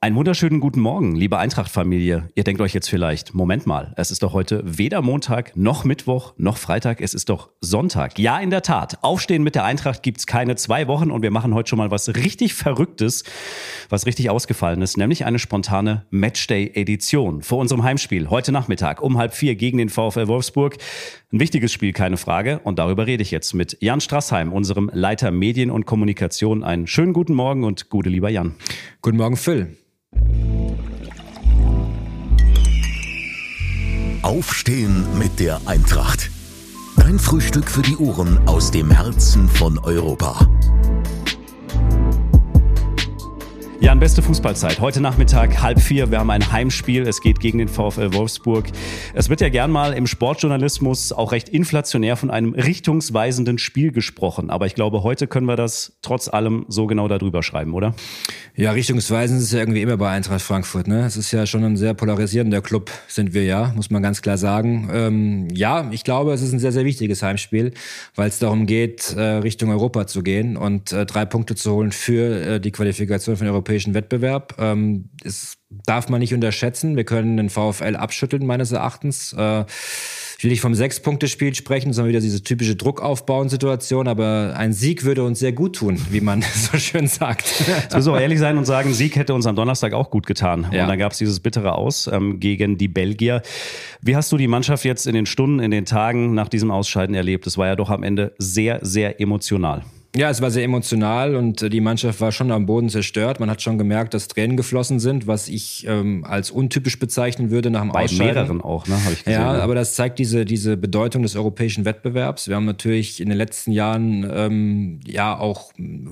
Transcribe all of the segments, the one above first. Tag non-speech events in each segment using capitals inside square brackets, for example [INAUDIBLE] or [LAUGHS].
Einen wunderschönen guten Morgen, liebe Eintracht-Familie. Ihr denkt euch jetzt vielleicht, Moment mal, es ist doch heute weder Montag noch Mittwoch noch Freitag, es ist doch Sonntag. Ja, in der Tat. Aufstehen mit der Eintracht gibt's keine zwei Wochen und wir machen heute schon mal was richtig Verrücktes, was richtig ausgefallen ist, nämlich eine spontane Matchday-Edition vor unserem Heimspiel heute Nachmittag um halb vier gegen den VfL Wolfsburg. Ein wichtiges Spiel, keine Frage. Und darüber rede ich jetzt mit Jan Strassheim, unserem Leiter Medien und Kommunikation. Einen schönen guten Morgen und gute lieber Jan. Guten Morgen, Phil. Aufstehen mit der Eintracht. Dein Frühstück für die Ohren aus dem Herzen von Europa. Jan, beste Fußballzeit. Heute Nachmittag halb vier. Wir haben ein Heimspiel. Es geht gegen den VfL Wolfsburg. Es wird ja gern mal im Sportjournalismus auch recht inflationär von einem richtungsweisenden Spiel gesprochen. Aber ich glaube, heute können wir das trotz allem so genau darüber schreiben, oder? Ja, richtungsweisend ist ja irgendwie immer bei Eintracht Frankfurt. Ne? Es ist ja schon ein sehr polarisierender Club, sind wir ja, muss man ganz klar sagen. Ähm, ja, ich glaube, es ist ein sehr, sehr wichtiges Heimspiel, weil es darum geht, äh, Richtung Europa zu gehen und äh, drei Punkte zu holen für äh, die Qualifikation den Europa europäischen Wettbewerb. Ähm, das darf man nicht unterschätzen. Wir können den VfL abschütteln, meines Erachtens. Äh, ich will nicht vom Sechs-Punkte-Spiel sprechen, sondern wieder diese typische Druckaufbauen-Situation. Aber ein Sieg würde uns sehr gut tun, wie man [LAUGHS] so schön sagt. Jetzt müssen wir auch ehrlich sein und sagen, Sieg hätte uns am Donnerstag auch gut getan. Ja. Und dann gab es dieses bittere Aus ähm, gegen die Belgier. Wie hast du die Mannschaft jetzt in den Stunden, in den Tagen nach diesem Ausscheiden erlebt? Es war ja doch am Ende sehr, sehr emotional. Ja, es war sehr emotional und äh, die Mannschaft war schon am Boden zerstört. Man hat schon gemerkt, dass Tränen geflossen sind, was ich ähm, als untypisch bezeichnen würde nach dem Bei Ausscheiden. mehreren auch, ne? Habe ich gesehen. Ja, ja, aber das zeigt diese, diese Bedeutung des europäischen Wettbewerbs. Wir haben natürlich in den letzten Jahren ähm, ja auch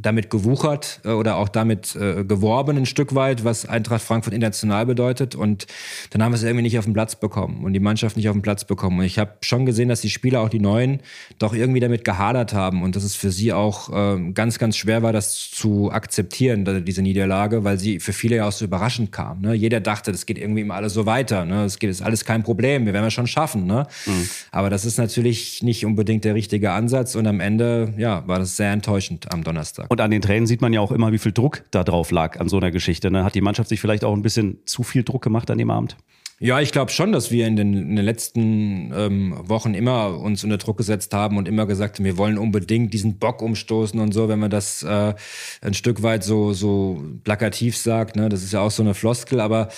damit gewuchert äh, oder auch damit äh, geworben ein Stück weit, was Eintracht Frankfurt international bedeutet. Und dann haben wir es irgendwie nicht auf den Platz bekommen und die Mannschaft nicht auf den Platz bekommen. Und ich habe schon gesehen, dass die Spieler, auch die Neuen, doch irgendwie damit gehadert haben und dass es für sie auch äh, ganz, ganz schwer war, das zu akzeptieren, diese Niederlage, weil sie für viele ja auch so überraschend kam. Ne? Jeder dachte, das geht irgendwie immer alles so weiter. Ne? Das geht, ist alles kein Problem, wir werden es schon schaffen. Ne? Mhm. Aber das ist natürlich nicht unbedingt der richtige Ansatz und am Ende ja, war das sehr enttäuschend am Donnerstag. Und an den Tränen sieht man ja auch immer, wie viel Druck da drauf lag an so einer Geschichte. Ne? Hat die Mannschaft sich vielleicht auch ein bisschen zu viel Druck gemacht an dem Abend? Ja, ich glaube schon, dass wir in den, in den letzten ähm, Wochen immer uns unter Druck gesetzt haben und immer gesagt haben, wir wollen unbedingt diesen Bock umstoßen und so, wenn man das äh, ein Stück weit so, so plakativ sagt. Ne? Das ist ja auch so eine Floskel, aber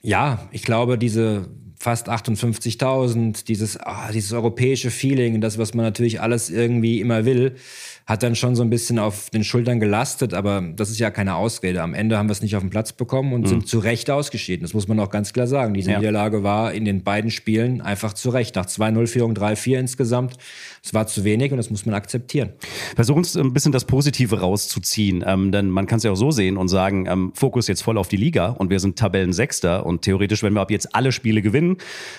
ja, ich glaube, diese fast 58.000, dieses, ah, dieses europäische Feeling, das, was man natürlich alles irgendwie immer will, hat dann schon so ein bisschen auf den Schultern gelastet, aber das ist ja keine Ausrede. Am Ende haben wir es nicht auf den Platz bekommen und mhm. sind zu Recht ausgeschieden. Das muss man auch ganz klar sagen. Diese ja. Niederlage war in den beiden Spielen einfach zu Recht. Nach 2-0-Führung 3-4 insgesamt. Es war zu wenig und das muss man akzeptieren. Versuchen uns ein bisschen das Positive rauszuziehen, ähm, denn man kann es ja auch so sehen und sagen, ähm, Fokus jetzt voll auf die Liga und wir sind Tabellensechster und theoretisch, wenn wir ab jetzt alle Spiele gewinnen,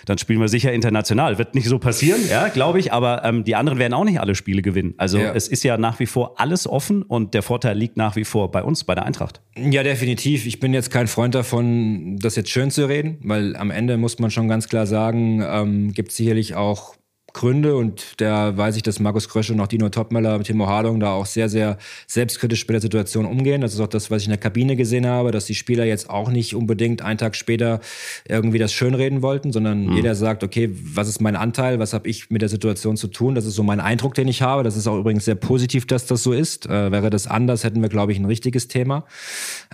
dann spielen wir sicher international. Wird nicht so passieren, ja, glaube ich, aber ähm, die anderen werden auch nicht alle Spiele gewinnen. Also ja. es ist ja nach wie vor alles offen und der Vorteil liegt nach wie vor bei uns, bei der Eintracht. Ja, definitiv. Ich bin jetzt kein Freund davon, das jetzt schön zu reden, weil am Ende muss man schon ganz klar sagen, ähm, gibt es sicherlich auch Gründe und da weiß ich, dass Markus Krösche und auch Dino Topmöller mit Timo Hardung da auch sehr, sehr selbstkritisch mit der Situation umgehen. Das ist auch das, was ich in der Kabine gesehen habe, dass die Spieler jetzt auch nicht unbedingt einen Tag später irgendwie das schönreden wollten, sondern mhm. jeder sagt, okay, was ist mein Anteil, was habe ich mit der Situation zu tun? Das ist so mein Eindruck, den ich habe. Das ist auch übrigens sehr positiv, dass das so ist. Äh, wäre das anders, hätten wir, glaube ich, ein richtiges Thema.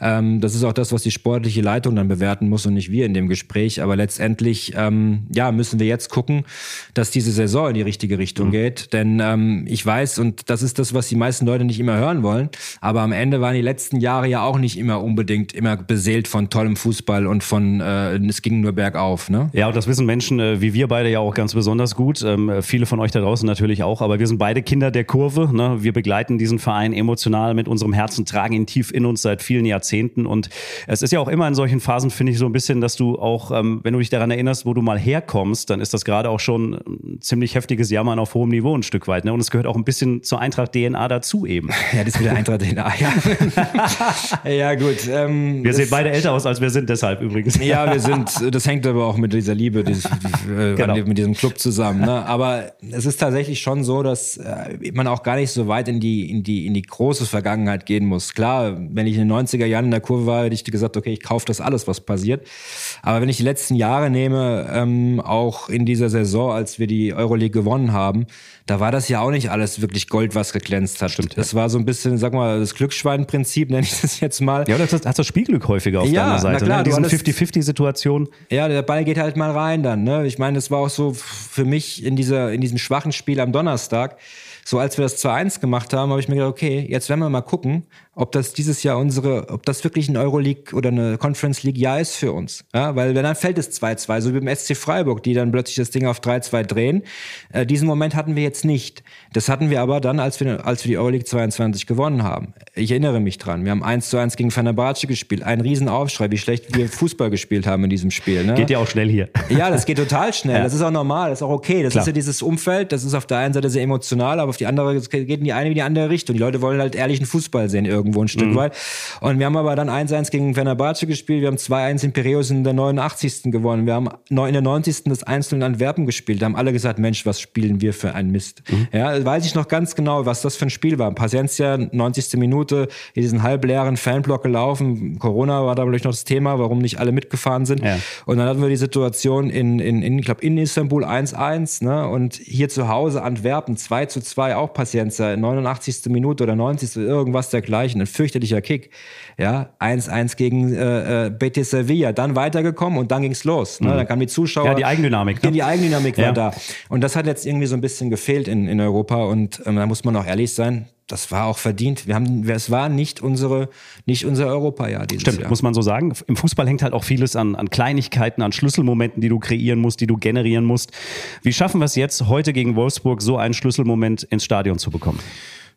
Ähm, das ist auch das, was die sportliche Leitung dann bewerten muss und nicht wir in dem Gespräch. Aber letztendlich, ähm, ja, müssen wir jetzt gucken, dass diese Saison Saison in die richtige Richtung mhm. geht. Denn ähm, ich weiß, und das ist das, was die meisten Leute nicht immer hören wollen, aber am Ende waren die letzten Jahre ja auch nicht immer unbedingt immer beseelt von tollem Fußball und von äh, es ging nur bergauf. Ne? Ja, und das wissen Menschen äh, wie wir beide ja auch ganz besonders gut. Ähm, viele von euch da draußen natürlich auch, aber wir sind beide Kinder der Kurve. Ne? Wir begleiten diesen Verein emotional mit unserem Herzen, tragen ihn tief in uns seit vielen Jahrzehnten. Und es ist ja auch immer in solchen Phasen, finde ich, so ein bisschen, dass du auch, ähm, wenn du dich daran erinnerst, wo du mal herkommst, dann ist das gerade auch schon ziemlich ziemlich heftiges Jammern auf hohem Niveau ein Stück weit. Ne? Und es gehört auch ein bisschen zur Eintracht-DNA dazu eben. [LAUGHS] Ja, das ist wieder Eintracht-DNA, ja. [LAUGHS] ja, gut. Ähm, wir sehen beide älter aus, als wir sind, deshalb übrigens. Ja, [LAUGHS] wir sind, das hängt aber auch mit dieser Liebe, dieses, äh, genau. mit diesem Club zusammen. Ne? Aber es ist tatsächlich schon so, dass äh, man auch gar nicht so weit in die, in die, in die große Vergangenheit gehen muss. Klar, wenn ich in den 90er Jahren in der Kurve war, hätte ich gesagt, okay, ich kaufe das alles, was passiert. Aber wenn ich die letzten Jahre nehme, ähm, auch in dieser Saison, als wir die Euroleague gewonnen haben, da war das ja auch nicht alles wirklich Gold, was geglänzt hat. Stimmt. Das ja. war so ein bisschen, sag mal, das Glücksschwein-Prinzip, [LAUGHS] nenne ich das jetzt mal. Ja, das hast das Spielglück häufiger auf ja, deiner Seite. Na klar, ne? Diesen 50-50-Situation. Ja, der Ball geht halt mal rein dann. Ne? Ich meine, das war auch so für mich in, dieser, in diesem schwachen Spiel am Donnerstag. So als wir das 2-1 gemacht haben, habe ich mir gedacht, okay, jetzt werden wir mal gucken, ob das dieses Jahr unsere, ob das wirklich ein Euroleague oder eine Conference League Jahr ist für uns. Ja, weil wenn dann fällt es 2-2, so wie beim SC Freiburg, die dann plötzlich das Ding auf 3-2 drehen. Äh, diesen Moment hatten wir jetzt nicht. Das hatten wir aber dann, als wir, als wir die Euroleague 22 gewonnen haben. Ich erinnere mich dran. Wir haben 1 zu 1 gegen Fenerbahce gespielt. Ein Riesenaufschrei, wie schlecht wir Fußball gespielt haben in diesem Spiel. Ne? Geht ja auch schnell hier. Ja, das geht total schnell. Ja. Das ist auch normal, das ist auch okay. Das Klar. ist ja dieses Umfeld, das ist auf der einen Seite sehr emotional, aber auf die andere, es geht in die eine wie die andere Richtung. Die Leute wollen halt ehrlichen Fußball sehen irgendwo ein Stück mhm. weit. Und wir haben aber dann 1-1 gegen Fenerbahce gespielt. Wir haben 2-1 in Piräus in der 89. gewonnen. Wir haben in der 90. das Einzelne Antwerpen gespielt. Da haben alle gesagt, Mensch, was spielen wir für ein Mist. Mhm. Ja, weiß ich noch ganz genau, was das für ein Spiel war. Paciencia, 90. Minute, in diesen halbleeren Fanblock gelaufen. Corona war da vielleicht noch das Thema, warum nicht alle mitgefahren sind. Ja. Und dann hatten wir die Situation in, in, in ich glaube, in Istanbul 1-1, ne? Und hier zu Hause Antwerpen 2 zu 2, auch Paciencia, 89. Minute oder 90. irgendwas dergleichen. Ein fürchterlicher Kick. Ja, 1-1 gegen äh, äh, Betis Sevilla, dann weitergekommen und dann ging's los. Ne? Mhm. Dann kamen die Zuschauer. Ja, die Eigendynamik. Ne? Die Eigendynamik ja. war da. Und das hat jetzt irgendwie so ein bisschen gefehlt in, in Europa. Und ähm, da muss man auch ehrlich sein, das war auch verdient. Wir haben, es war nicht unsere, nicht unser Europajahr dieses Stimmt, Jahr. muss man so sagen. Im Fußball hängt halt auch vieles an, an Kleinigkeiten, an Schlüsselmomenten, die du kreieren musst, die du generieren musst. Wie schaffen wir es jetzt, heute gegen Wolfsburg so einen Schlüsselmoment ins Stadion zu bekommen?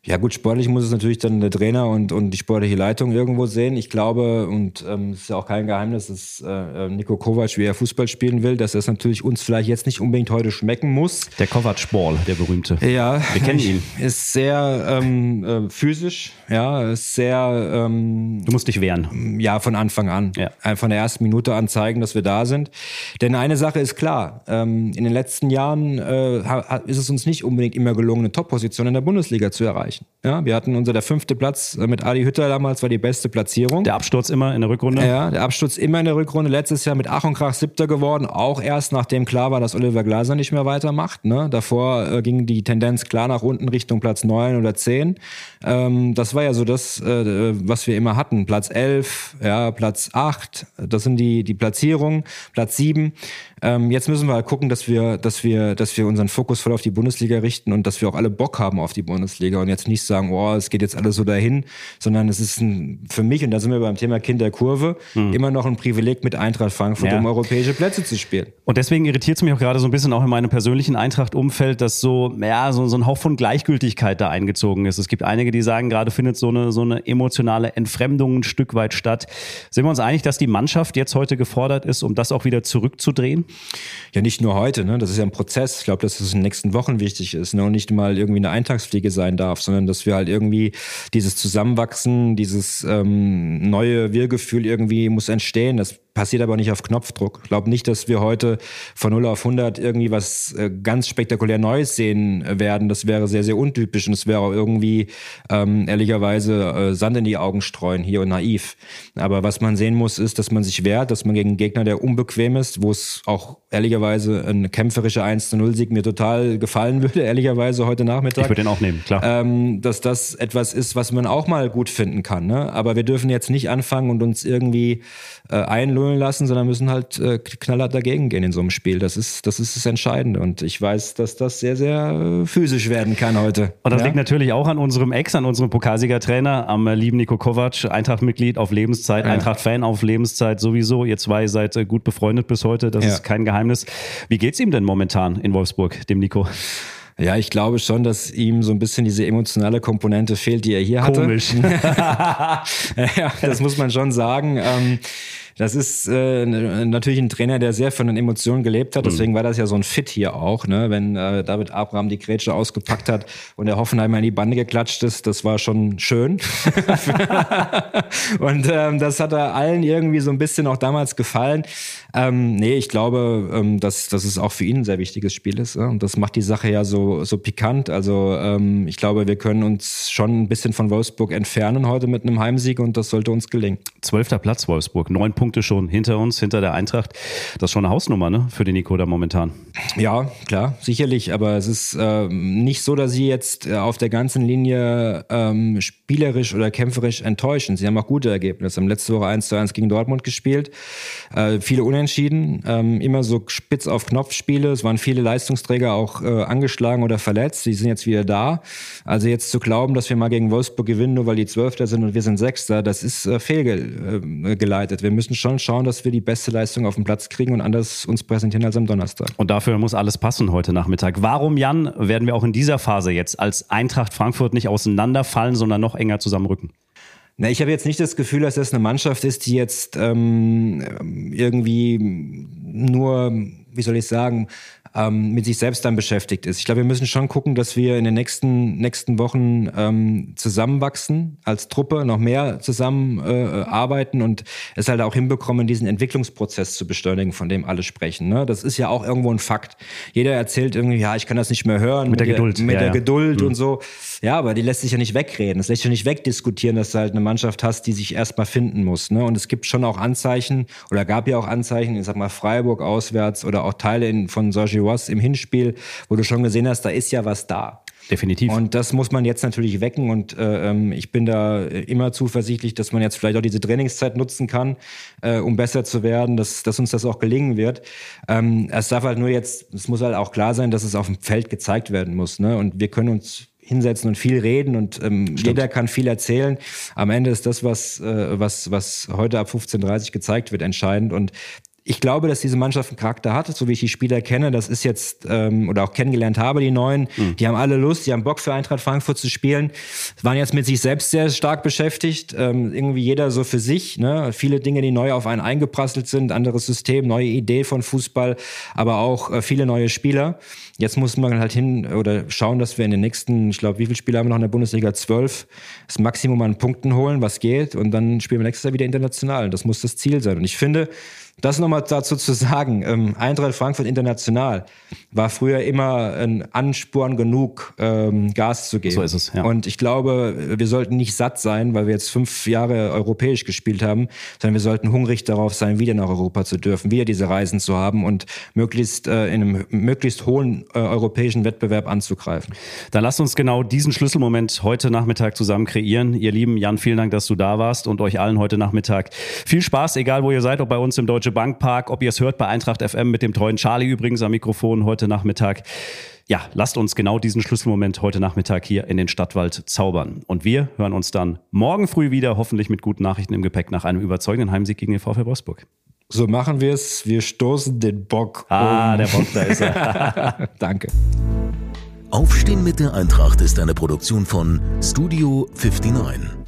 Ja gut, sportlich muss es natürlich dann der Trainer und, und die sportliche Leitung irgendwo sehen. Ich glaube, und ähm, es ist ja auch kein Geheimnis, dass äh, Nico Kovac, wie er Fußball spielen will, dass das natürlich uns vielleicht jetzt nicht unbedingt heute schmecken muss. Der Kovac-Ball, der berühmte. Ja. Wir kennen ihn. Ist sehr ähm, äh, physisch, ja, ist sehr... Ähm, du musst dich wehren. Ja, von Anfang an. Ja. Äh, von der ersten Minute an zeigen, dass wir da sind. Denn eine Sache ist klar, ähm, in den letzten Jahren äh, ist es uns nicht unbedingt immer gelungen, eine Top-Position in der Bundesliga zu erreichen erreichen. Ja, wir hatten unser der fünfte Platz äh, mit Adi Hütter damals war die beste Platzierung. Der Absturz immer in der Rückrunde. Ja, der Absturz immer in der Rückrunde. Letztes Jahr mit Ach und Krach siebter geworden, auch erst nachdem klar war, dass Oliver Glaser nicht mehr weitermacht. Ne? Davor äh, ging die Tendenz klar nach unten Richtung Platz neun oder zehn. Ähm, das war ja so das, äh, was wir immer hatten. Platz elf, ja, Platz acht. Das sind die die Platzierungen. Platz sieben. Ähm, jetzt müssen wir halt gucken, dass wir, dass wir, dass wir unseren Fokus voll auf die Bundesliga richten und dass wir auch alle Bock haben auf die Bundesliga und jetzt nicht sagen, oh, es geht jetzt alles so dahin, sondern es ist ein, für mich, und da sind wir beim Thema Kind der Kurve, hm. immer noch ein Privileg mit Eintracht Frankfurt, ja. um europäische Plätze zu spielen. Und deswegen irritiert es mich auch gerade so ein bisschen auch in meinem persönlichen Eintracht-Umfeld, dass so, ja, so, so ein Hauch von Gleichgültigkeit da eingezogen ist. Es gibt einige, die sagen, gerade findet so eine, so eine emotionale Entfremdung ein Stück weit statt. Sind wir uns einig, dass die Mannschaft jetzt heute gefordert ist, um das auch wieder zurückzudrehen? Ja, nicht nur heute, ne? Das ist ja ein Prozess. Ich glaube, dass es in den nächsten Wochen wichtig ist, ne? Und nicht mal irgendwie eine Eintagsfliege sein darf, sondern dass wir halt irgendwie dieses Zusammenwachsen, dieses ähm, neue Wir-Gefühl irgendwie muss entstehen. Das passiert aber nicht auf Knopfdruck. Ich glaube nicht, dass wir heute von 0 auf 100 irgendwie was äh, ganz spektakulär Neues sehen äh, werden. Das wäre sehr, sehr untypisch und es wäre auch irgendwie ähm, ehrlicherweise äh, Sand in die Augen streuen hier und naiv. Aber was man sehen muss, ist, dass man sich wehrt, dass man gegen einen Gegner, der unbequem ist, wo es auch ehrlicherweise ein kämpferischer 1-0-Sieg mir total gefallen würde, [LAUGHS] ehrlicherweise heute Nachmittag. Ich würde den auch nehmen, klar. Ähm, dass das etwas ist, was man auch mal gut finden kann. Ne? Aber wir dürfen jetzt nicht anfangen und uns irgendwie äh, einlullen lassen, sondern müssen halt äh, knallhart dagegen gehen in so einem Spiel. Das ist, das ist das Entscheidende. Und ich weiß, dass das sehr, sehr äh, physisch werden kann heute. Und das ja? liegt natürlich auch an unserem Ex, an unserem Pokalsieger-Trainer, am äh, lieben Nico Kovac, Eintracht-Mitglied auf Lebenszeit, ja. Eintracht-Fan auf Lebenszeit sowieso. Ihr zwei seid äh, gut befreundet bis heute, das ja. ist kein Geheimnis. Wie geht's ihm denn momentan in Wolfsburg, dem Nico? Ja, ich glaube schon, dass ihm so ein bisschen diese emotionale Komponente fehlt, die er hier hatte. Komisch. [LAUGHS] ja, das muss man schon sagen. Ähm, das ist äh, natürlich ein Trainer, der sehr von den Emotionen gelebt hat. Deswegen mhm. war das ja so ein Fit hier auch, ne? wenn äh, David Abraham die Grätsche ausgepackt hat und der Hoffenheimer in die Bande geklatscht ist. Das war schon schön. [LAUGHS] und ähm, das hat er allen irgendwie so ein bisschen auch damals gefallen. Ähm, nee, ich glaube, ähm, dass, dass es auch für ihn ein sehr wichtiges Spiel ist. Ja? Und das macht die Sache ja so, so pikant. Also ähm, ich glaube, wir können uns schon ein bisschen von Wolfsburg entfernen heute mit einem Heimsieg und das sollte uns gelingen. Zwölfter Platz Wolfsburg, neun Punkte schon hinter uns, hinter der Eintracht. Das ist schon eine Hausnummer ne? für den Nico da momentan. Ja, klar, sicherlich. Aber es ist äh, nicht so, dass sie jetzt äh, auf der ganzen Linie ähm, spielerisch oder kämpferisch enttäuschen. Sie haben auch gute Ergebnisse. Haben letzte Woche 1 zu 1 gegen Dortmund gespielt. Äh, viele Unentschieden ähm, immer so spitz auf Knopfspiele. Es waren viele Leistungsträger auch äh, angeschlagen oder verletzt. Die sind jetzt wieder da. Also jetzt zu glauben, dass wir mal gegen Wolfsburg gewinnen, nur weil die Zwölfter sind und wir sind Sechster, das ist äh, fehlgeleitet. Wir müssen schon schauen, dass wir die beste Leistung auf den Platz kriegen und anders uns präsentieren als am Donnerstag. Und dafür muss alles passen heute Nachmittag. Warum, Jan, werden wir auch in dieser Phase jetzt als Eintracht Frankfurt nicht auseinanderfallen, sondern noch enger zusammenrücken? Na, ich habe jetzt nicht das Gefühl, dass das eine Mannschaft ist, die jetzt ähm, irgendwie nur, wie soll ich sagen, ähm, mit sich selbst dann beschäftigt ist. Ich glaube, wir müssen schon gucken, dass wir in den nächsten, nächsten Wochen ähm, zusammenwachsen als Truppe, noch mehr zusammen äh, arbeiten und es halt auch hinbekommen, diesen Entwicklungsprozess zu beschleunigen, von dem alle sprechen. Ne? Das ist ja auch irgendwo ein Fakt. Jeder erzählt irgendwie, ja, ich kann das nicht mehr hören. Mit, mit der, Geduld. Mit ja, der ja. Geduld mhm. und so. Ja, aber die lässt sich ja nicht wegreden. Das lässt sich ja nicht wegdiskutieren, dass du halt eine Mannschaft hast, die sich erstmal finden muss. Ne? Und es gibt schon auch Anzeichen, oder gab ja auch Anzeichen, ich sag mal Freiburg auswärts oder auch Teile in, von Sergio Ross im Hinspiel, wo du schon gesehen hast, da ist ja was da. Definitiv. Und das muss man jetzt natürlich wecken und äh, ähm, ich bin da immer zuversichtlich, dass man jetzt vielleicht auch diese Trainingszeit nutzen kann, äh, um besser zu werden, dass, dass uns das auch gelingen wird. Ähm, es darf halt nur jetzt, es muss halt auch klar sein, dass es auf dem Feld gezeigt werden muss. Ne? Und wir können uns hinsetzen und viel reden und ähm, jeder kann viel erzählen. Am Ende ist das, was, äh, was, was heute ab 15.30 Uhr gezeigt wird, entscheidend. Und ich glaube, dass diese Mannschaft einen Charakter hat, so wie ich die Spieler kenne. Das ist jetzt, ähm, oder auch kennengelernt habe, die Neuen. Mhm. Die haben alle Lust, die haben Bock für Eintracht Frankfurt zu spielen. Waren jetzt mit sich selbst sehr stark beschäftigt. Ähm, irgendwie jeder so für sich. Ne? Viele Dinge, die neu auf einen eingeprasselt sind. Anderes System, neue Idee von Fußball, aber auch äh, viele neue Spieler. Jetzt muss man halt hin oder schauen, dass wir in den nächsten, ich glaube, wie viele Spiele haben wir noch in der Bundesliga? Zwölf. Das Maximum an Punkten holen, was geht. Und dann spielen wir nächstes Jahr wieder international. Das muss das Ziel sein. Und ich finde, das nochmal dazu zu sagen, ähm, Eintracht Frankfurt International war früher immer ein Ansporn genug, ähm, Gas zu geben. So ist es, ja. Und ich glaube, wir sollten nicht satt sein, weil wir jetzt fünf Jahre europäisch gespielt haben, sondern wir sollten hungrig darauf sein, wieder nach Europa zu dürfen, wieder diese Reisen zu haben und möglichst äh, in einem möglichst hohen äh, europäischen Wettbewerb anzugreifen. Dann lasst uns genau diesen Schlüsselmoment heute Nachmittag zusammen kreieren. Ihr Lieben, Jan, vielen Dank, dass du da warst und euch allen heute Nachmittag viel Spaß, egal wo ihr seid, ob bei uns im Deutsche Bankpark, ob ihr es hört bei Eintracht FM mit dem treuen Charlie übrigens am Mikrofon heute Nachmittag. Ja, lasst uns genau diesen Schlüsselmoment heute Nachmittag hier in den Stadtwald zaubern. Und wir hören uns dann morgen früh wieder, hoffentlich mit guten Nachrichten im Gepäck nach einem überzeugenden Heimsieg gegen den VfL Wolfsburg. So machen wir es. Wir stoßen den Bock. Ah, um. der Bock, da ist er. [LAUGHS] Danke. Aufstehen mit der Eintracht ist eine Produktion von Studio 59.